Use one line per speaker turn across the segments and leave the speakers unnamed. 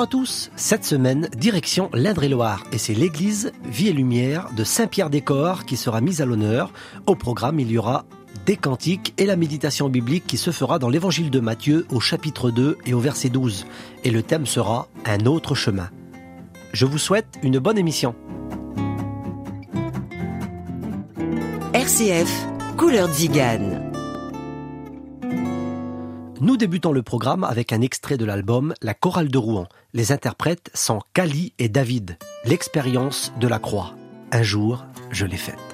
Bonjour à tous. Cette semaine, direction l'Indre-et-Loire et c'est l'église Vie et Lumière de Saint-Pierre-des-Corps qui sera mise à l'honneur. Au programme, il y aura des cantiques et la méditation biblique qui se fera dans l'évangile de Matthieu au chapitre 2 et au verset 12. Et le thème sera un autre chemin. Je vous souhaite une bonne émission.
RCF, Couleur Zigane.
Nous débutons le programme avec un extrait de l'album La chorale de Rouen. Les interprètes sont Cali et David. L'expérience de la croix. Un jour, je l'ai faite.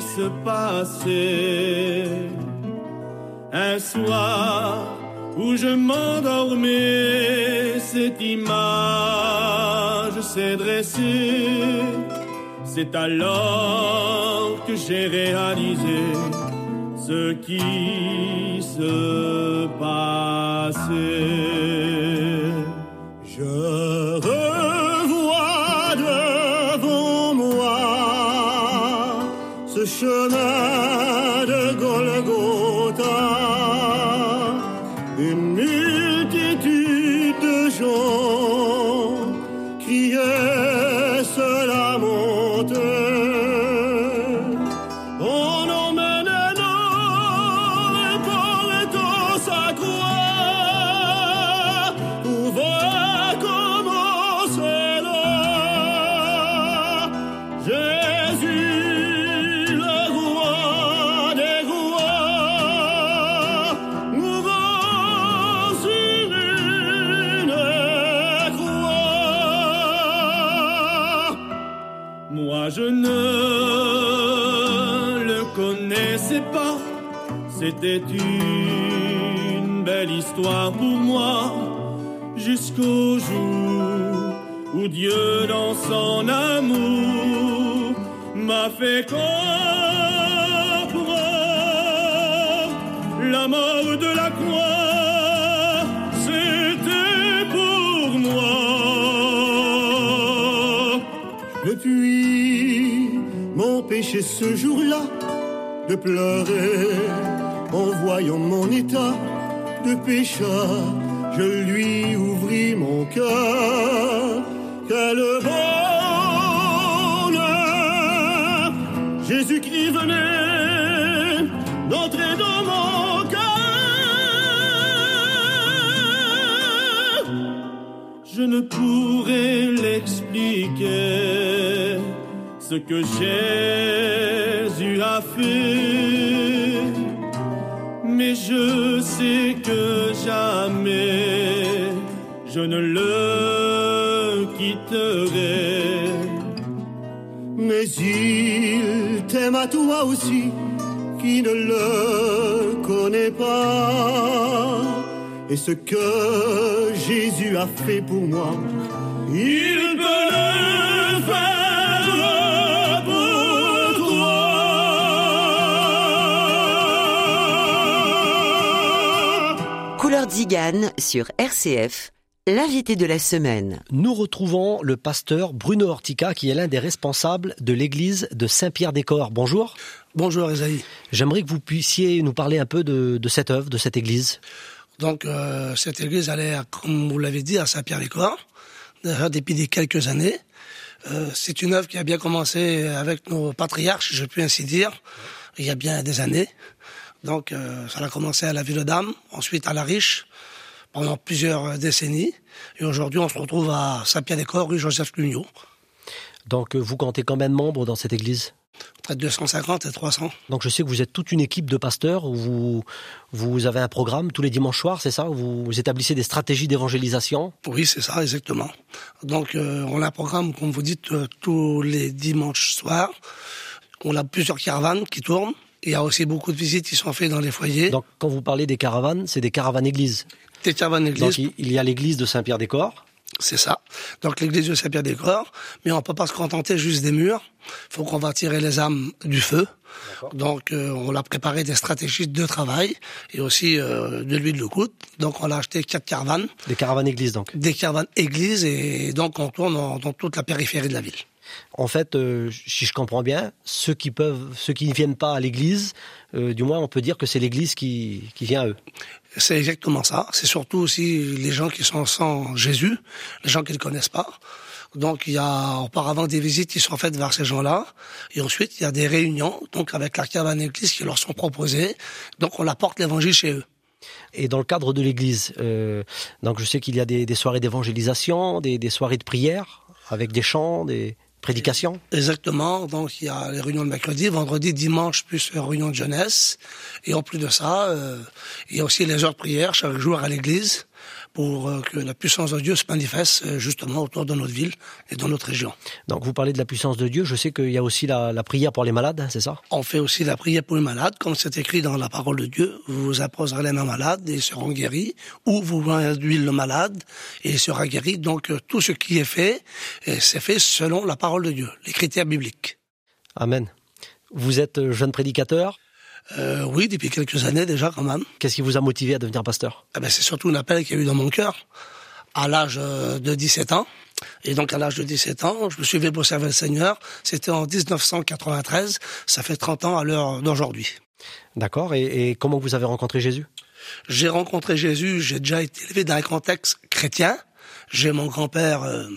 Se passait. Un soir où je m'endormais, cette image s'est dressée. C'est alors que j'ai réalisé ce qui se passait. Je de la croix, c'était pour moi. Je puis m'empêcher ce jour-là de pleurer en voyant mon état de pécheur. Je lui ouvris mon cœur. Quel bonheur! Jésus-Christ venait d'entrer dans mon Je ne pourrais l'expliquer ce que Jésus a fait, mais je sais que jamais je ne le quitterai. Mais il t'aime à toi aussi, qui ne le connaît pas. Et ce que Jésus a fait pour moi, il peut le faire pour toi.
Couleur Zigane sur RCF, l'invité de la semaine.
Nous retrouvons le pasteur Bruno Ortica qui est l'un des responsables de l'église de Saint-Pierre-des-Corps. Bonjour.
Bonjour Isaïe.
J'aimerais que vous puissiez nous parler un peu de, de cette œuvre, de cette église.
Donc euh, cette église, est, comme vous l'avez dit, à Saint-Pierre-les-Corps, depuis quelques années. Euh, c'est une œuvre qui a bien commencé avec nos patriarches, je peux ainsi dire, il y a bien des années. Donc euh, ça a commencé à la Ville-Dame, ensuite à la Riche, pendant plusieurs décennies. Et aujourd'hui, on se retrouve à Saint-Pierre-des-Corps, rue Joseph Clugnot.
Donc, vous comptez combien de membres dans cette église?
Entre 250 et 300.
Donc, je sais que vous êtes toute une équipe de pasteurs où vous, vous avez un programme tous les dimanches soirs, c'est ça? Vous, vous établissez des stratégies d'évangélisation?
Oui, c'est ça, exactement. Donc, euh, on a un programme, comme vous dites, euh, tous les dimanches soirs. On a plusieurs caravanes qui tournent. Il y a aussi beaucoup de visites qui sont faites dans les foyers.
Donc, quand vous parlez des caravanes, c'est des caravanes églises.
des caravanes
Donc,
églises,
il il y a l'église de Saint-Pierre-des-Corps.
C'est ça. Donc, l'église de Saint-Pierre-des-Corps. Mais on peut pas se contenter juste des murs. faut qu'on va tirer les âmes du feu. Donc, euh, on a préparé des stratégies de travail et aussi euh, de l'huile de coude. Donc, on a acheté quatre caravanes,
Des caravanes églises, donc.
des caravanes églises et donc on tourne en- dans toute la périphérie de la ville.
En fait, euh, si je comprends bien, ceux qui peuvent, ceux qui ne viennent pas à l'église, euh, du moins, on peut dire que c'est l'église qui, qui vient à eux.
C'est exactement ça. C'est surtout aussi les gens qui sont sans Jésus, les gens qui ne connaissent pas. Donc il y a auparavant des visites qui sont faites vers ces gens-là, et ensuite il y a des réunions, donc avec la caravane église qui leur sont proposées. Donc on apporte l'évangile chez eux.
Et dans le cadre de l'église, euh, donc je sais qu'il y a des, des soirées d'évangélisation, des, des soirées de prière, avec des chants, des prédications.
Exactement. Donc il y a les réunions de mercredi, vendredi, dimanche, plus les réunions de jeunesse. Et en plus de ça, euh, il y a aussi les heures de prière chaque jour à l'église pour euh, que la puissance de Dieu se manifeste euh, justement autour de notre ville et dans notre région.
Donc vous parlez de la puissance de Dieu. Je sais qu'il y a aussi la, la prière pour les malades, hein, c'est ça?
On fait aussi la prière pour les malades, comme c'est écrit dans la parole de Dieu. Vous imposerez les mains malades et ils seront guéris, ou vous induisez le malade et il sera guéri. Donc euh, tout ce qui est fait, c'est fait selon la parole de Dieu, les critères bibliques.
Amen. Vous êtes jeune prédicateur?
Euh, oui, depuis quelques années déjà quand même.
Qu'est-ce qui vous a motivé à devenir pasteur?
Eh ben, c'est surtout un appel qu'il y a eu dans mon cœur à l'âge euh, de 17 ans. Et donc à l'âge de 17 ans, je me suis levé pour servir le Seigneur. C'était en 1993. Ça fait 30 ans à l'heure d'aujourd'hui.
D'accord. Et, et comment vous avez rencontré Jésus?
J'ai rencontré Jésus, j'ai déjà été élevé dans un contexte chrétien. J'ai mon grand-père euh,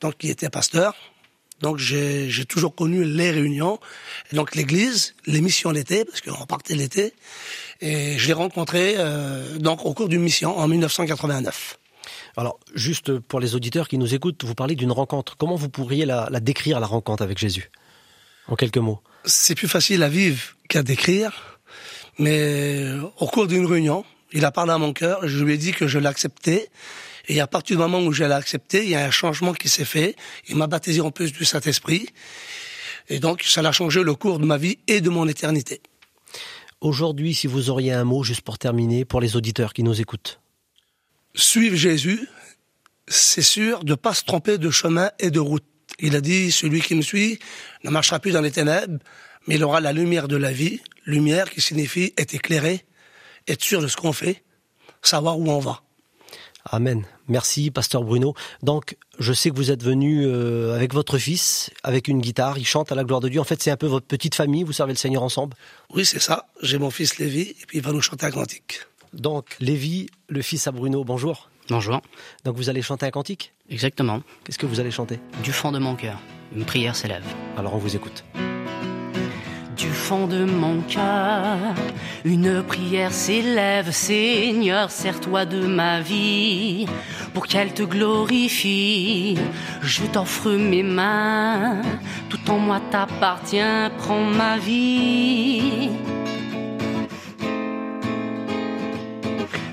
donc qui était pasteur. Donc j'ai toujours connu les réunions, et donc l'église, les missions l'été, parce qu'on partait l'été. Et je l'ai rencontré euh, donc au cours d'une mission en 1989.
Alors, juste pour les auditeurs qui nous écoutent, vous parlez d'une rencontre. Comment vous pourriez la, la décrire, la rencontre avec Jésus? En quelques mots.
C'est plus facile à vivre qu'à décrire, mais euh, au cours d'une réunion, il a parlé à mon cœur, je lui ai dit que je l'acceptais, et à partir du moment où je l'ai accepté, il y a un changement qui s'est fait, il m'a baptisé en plus du Saint-Esprit, et donc ça a changé le cours de ma vie et de mon éternité.
Aujourd'hui, si vous auriez un mot, juste pour terminer, pour les auditeurs qui nous écoutent.
Suivre Jésus, c'est sûr de pas se tromper de chemin et de route. Il a dit, celui qui me suit ne marchera plus dans les ténèbres, mais il aura la lumière de la vie, lumière qui signifie être éclairé, être sûr de ce qu'on fait, savoir où on va.
Amen. Merci, pasteur Bruno. Donc, je sais que vous êtes venu euh, avec votre fils, avec une guitare, il chante à la gloire de Dieu. En fait, c'est un peu votre petite famille, vous servez le Seigneur ensemble.
Oui, c'est ça. J'ai mon fils Lévi, et puis il va nous chanter un cantique.
Donc, Lévi, le fils à Bruno, bonjour.
Bonjour,
Donc, vous allez chanter un cantique?
Exactement.
Qu'est-ce que vous allez chanter?
Du fond de mon cœur, une prière s'élève.
Alors, on vous écoute.
Du fond de mon cœur, une prière s'élève, Seigneur, sers-toi de ma vie, pour qu'elle te glorifie. Je t'offre mes mains, tout en moi t'appartient, prends ma vie.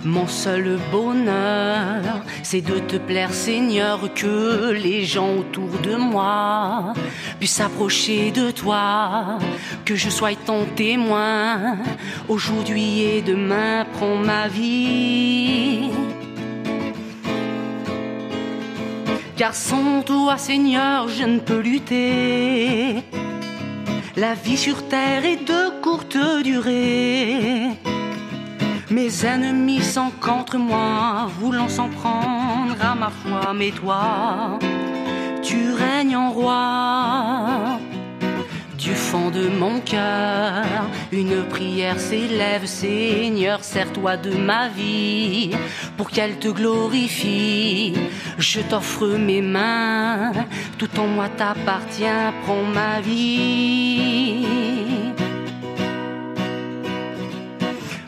Mon seul bonheur, c'est de te plaire, Seigneur, que les gens autour de moi puissent s'approcher de toi, que je sois ton témoin. Aujourd'hui et demain, prends ma vie. Car sans toi, Seigneur, je ne peux lutter. La vie sur terre est de courte durée. Mes ennemis sont contre moi, voulant s'en prendre à ma foi, mais toi, tu règnes en roi. Du fond de mon cœur, une prière s'élève, Seigneur, sers-toi de ma vie, pour qu'elle te glorifie. Je t'offre mes mains, tout en moi t'appartient, prends ma vie.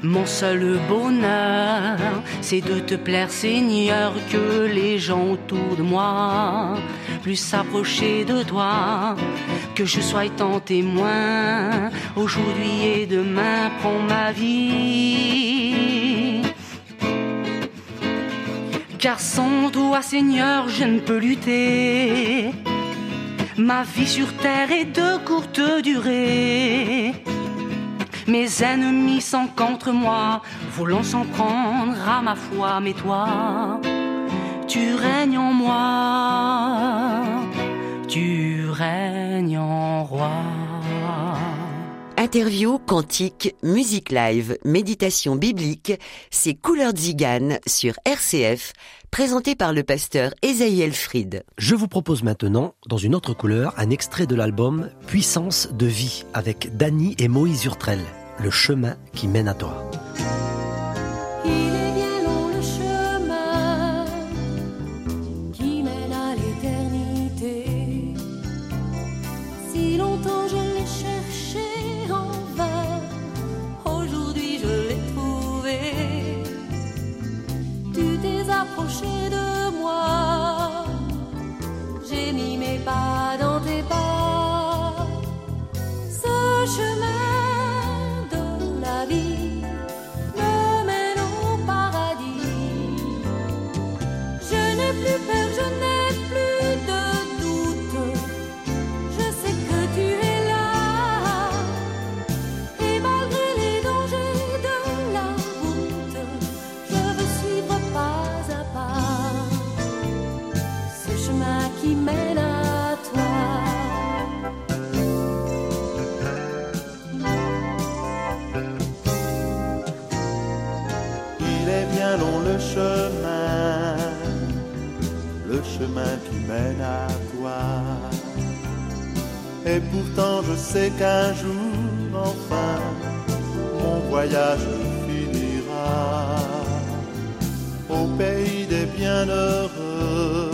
Mon seul bonheur, c'est de te plaire, Seigneur, que les gens autour de moi plus s'approcher de toi, que je sois ton témoin. Aujourd'hui et demain, prends ma vie. Car sans toi, Seigneur, je ne peux lutter. Ma vie sur terre est de courte durée. Mes ennemis sont contre moi, voulant s'en prendre à ma foi, mais toi, tu règnes en moi, tu règnes en roi.
Interview, cantique, musique live, méditation biblique, c'est Couleur Zigane sur RCF, présenté par le pasteur Esaïel Fried.
Je vous propose maintenant, dans une autre couleur, un extrait de l'album Puissance de vie avec Dany et Moïse Urtrel, le chemin qui mène à toi. shame.
Et pourtant je sais qu'un jour enfin mon voyage finira au pays des bienheureux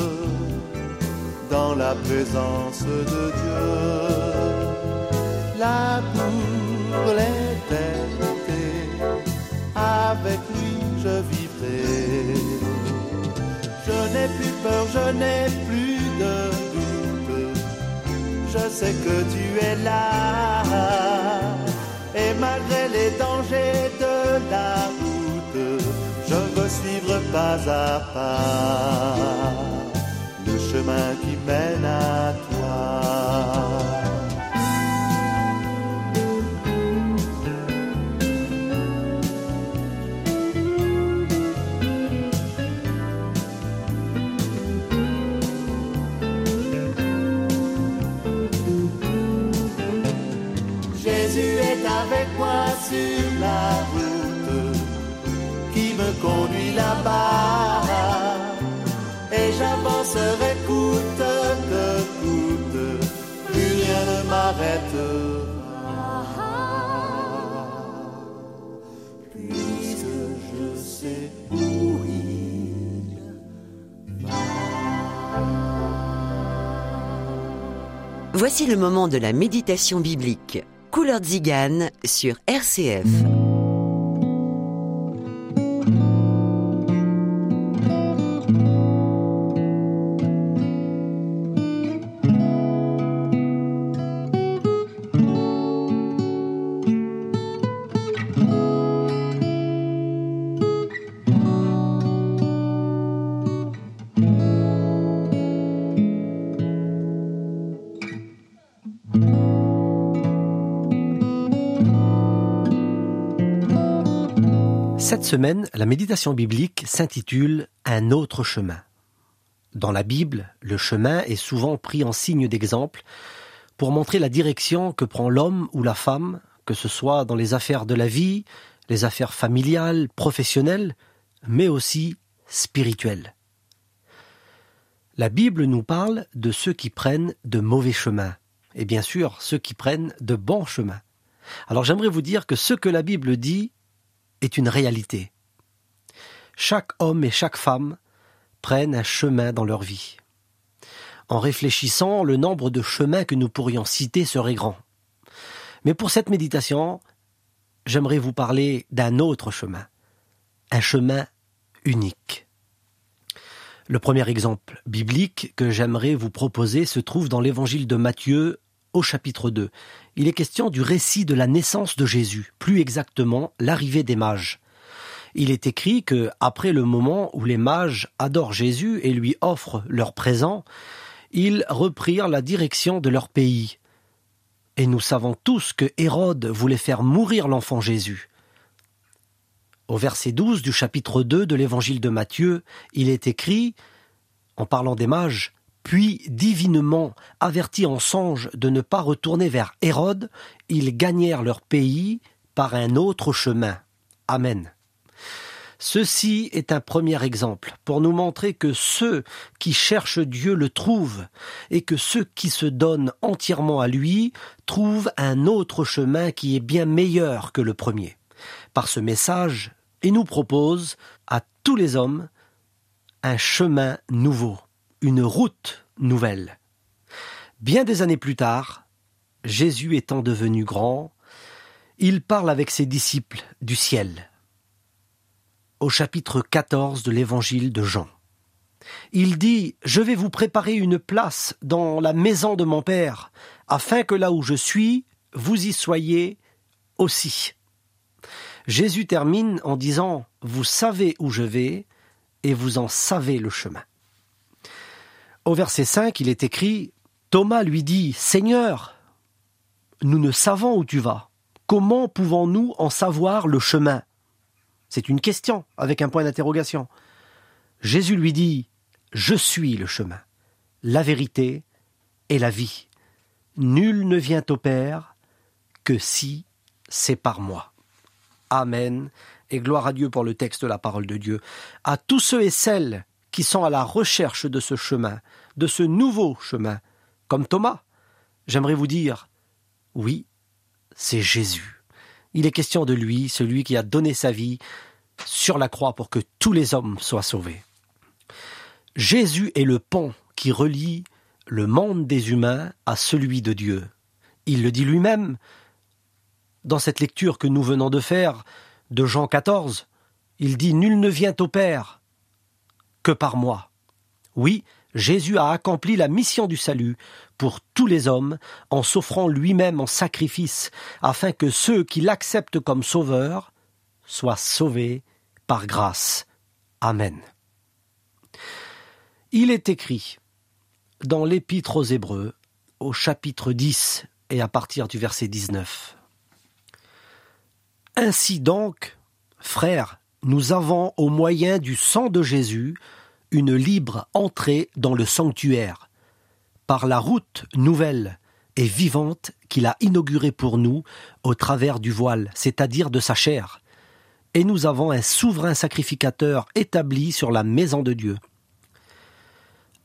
dans la présence de Dieu. Là pour je n'ai plus de je sais que tu es là. Et malgré les dangers de la route, je veux suivre pas à pas
Voici le moment de la méditation biblique. Couleur Zigane sur RCF.
Semaine, la méditation biblique s'intitule Un autre chemin. Dans la Bible, le chemin est souvent pris en signe d'exemple pour montrer la direction que prend l'homme ou la femme, que ce soit dans les affaires de la vie, les affaires familiales, professionnelles, mais aussi spirituelles. La Bible nous parle de ceux qui prennent de mauvais chemins, et bien sûr ceux qui prennent de bons chemins. Alors j'aimerais vous dire que ce que la Bible dit est une réalité. Chaque homme et chaque femme prennent un chemin dans leur vie. En réfléchissant, le nombre de chemins que nous pourrions citer serait grand. Mais pour cette méditation, j'aimerais vous parler d'un autre chemin, un chemin unique. Le premier exemple biblique que j'aimerais vous proposer se trouve dans l'évangile de Matthieu au chapitre 2. Il est question du récit de la naissance de Jésus, plus exactement l'arrivée des mages. Il est écrit que, après le moment où les mages adorent Jésus et lui offrent leurs présents, ils reprirent la direction de leur pays. Et nous savons tous que Hérode voulait faire mourir l'enfant Jésus. Au verset 12 du chapitre 2 de l'évangile de Matthieu, il est écrit, en parlant des mages, puis divinement avertis en songe de ne pas retourner vers Hérode, ils gagnèrent leur pays par un autre chemin. Amen. Ceci est un premier exemple pour nous montrer que ceux qui cherchent Dieu le trouvent et que ceux qui se donnent entièrement à lui trouvent un autre chemin qui est bien meilleur que le premier. Par ce message, il nous propose à tous les hommes un chemin nouveau, une route nouvelle. Bien des années plus tard, Jésus étant devenu grand, il parle avec ses disciples du ciel au chapitre 14 de l'évangile de Jean. Il dit Je vais vous préparer une place dans la maison de mon Père, afin que là où je suis, vous y soyez aussi. Jésus termine en disant Vous savez où je vais, et vous en savez le chemin. Au verset 5, il est écrit Thomas lui dit Seigneur, nous ne savons où tu vas. Comment pouvons-nous en savoir le chemin? C'est une question avec un point d'interrogation. Jésus lui dit Je suis le chemin, la vérité et la vie. Nul ne vient au Père que si c'est par moi. Amen. Et gloire à Dieu pour le texte de la parole de Dieu. À tous ceux et celles qui sont à la recherche de ce chemin, de ce nouveau chemin, comme Thomas, j'aimerais vous dire oui, c'est Jésus. Il est question de lui, celui qui a donné sa vie sur la croix pour que tous les hommes soient sauvés. Jésus est le pont qui relie le monde des humains à celui de Dieu. Il le dit lui-même dans cette lecture que nous venons de faire de Jean 14. Il dit Nul ne vient au Père que par moi. Oui, Jésus a accompli la mission du salut pour tous les hommes en s'offrant lui-même en sacrifice afin que ceux qui l'acceptent comme sauveur soient sauvés par grâce. Amen. Il est écrit dans l'Épître aux Hébreux, au chapitre 10 et à partir du verset 19. Ainsi donc, frères, nous avons au moyen du sang de Jésus une libre entrée dans le sanctuaire, par la route nouvelle et vivante qu'il a inaugurée pour nous au travers du voile, c'est-à-dire de sa chair. Et nous avons un souverain sacrificateur établi sur la maison de Dieu.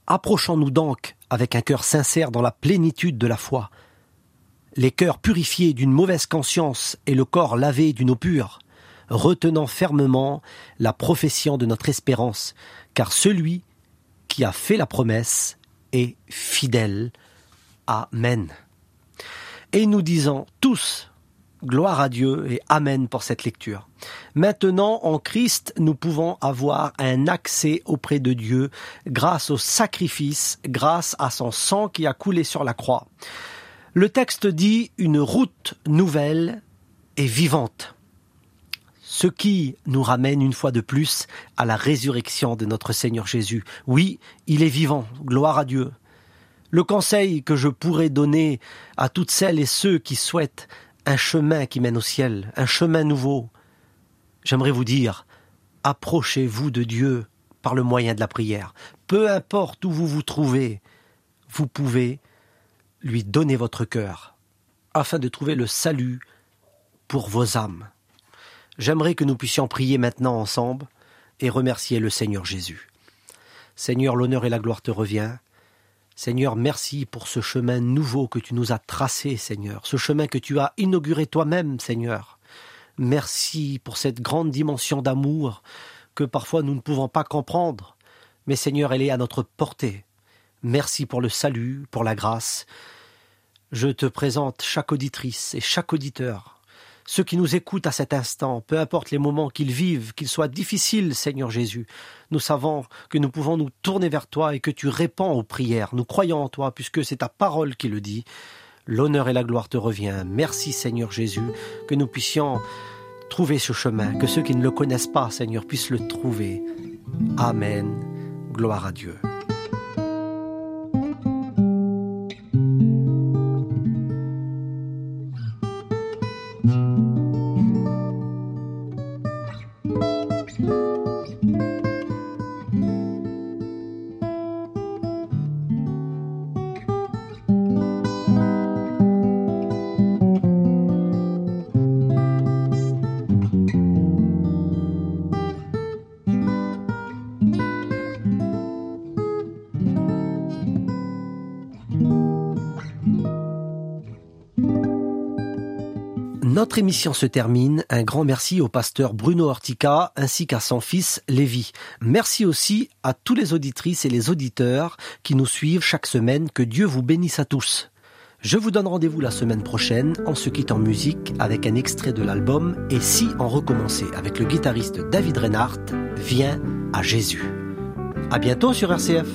Approchons-nous donc avec un cœur sincère dans la plénitude de la foi, les cœurs purifiés d'une mauvaise conscience et le corps lavé d'une eau pure, retenant fermement la profession de notre espérance, car celui qui a fait la promesse est fidèle. Amen. Et nous disons tous, gloire à Dieu et Amen pour cette lecture. Maintenant, en Christ, nous pouvons avoir un accès auprès de Dieu grâce au sacrifice, grâce à son sang qui a coulé sur la croix. Le texte dit une route nouvelle et vivante ce qui nous ramène une fois de plus à la résurrection de notre Seigneur Jésus. Oui, il est vivant, gloire à Dieu. Le conseil que je pourrais donner à toutes celles et ceux qui souhaitent un chemin qui mène au ciel, un chemin nouveau, j'aimerais vous dire, approchez-vous de Dieu par le moyen de la prière. Peu importe où vous vous trouvez, vous pouvez lui donner votre cœur afin de trouver le salut pour vos âmes. J'aimerais que nous puissions prier maintenant ensemble et remercier le Seigneur Jésus. Seigneur, l'honneur et la gloire te revient. Seigneur, merci pour ce chemin nouveau que tu nous as tracé, Seigneur, ce chemin que tu as inauguré toi-même, Seigneur. Merci pour cette grande dimension d'amour que parfois nous ne pouvons pas comprendre, mais Seigneur, elle est à notre portée. Merci pour le salut, pour la grâce. Je te présente chaque auditrice et chaque auditeur ceux qui nous écoutent à cet instant, peu importe les moments qu'ils vivent, qu'ils soient difficiles, Seigneur Jésus, nous savons que nous pouvons nous tourner vers toi et que tu réponds aux prières. Nous croyons en toi puisque c'est ta parole qui le dit. L'honneur et la gloire te revient. Merci Seigneur Jésus, que nous puissions trouver ce chemin, que ceux qui ne le connaissent pas, Seigneur, puissent le trouver. Amen. Gloire à Dieu. Notre émission se termine. Un grand merci au pasteur Bruno Ortica ainsi qu'à son fils Lévi. Merci aussi à tous les auditrices et les auditeurs qui nous suivent chaque semaine. Que Dieu vous bénisse à tous. Je vous donne rendez-vous la semaine prochaine en se quittant en musique avec un extrait de l'album Et si on recommençait avec le guitariste David Reinhardt, Viens à Jésus. À bientôt sur RCF.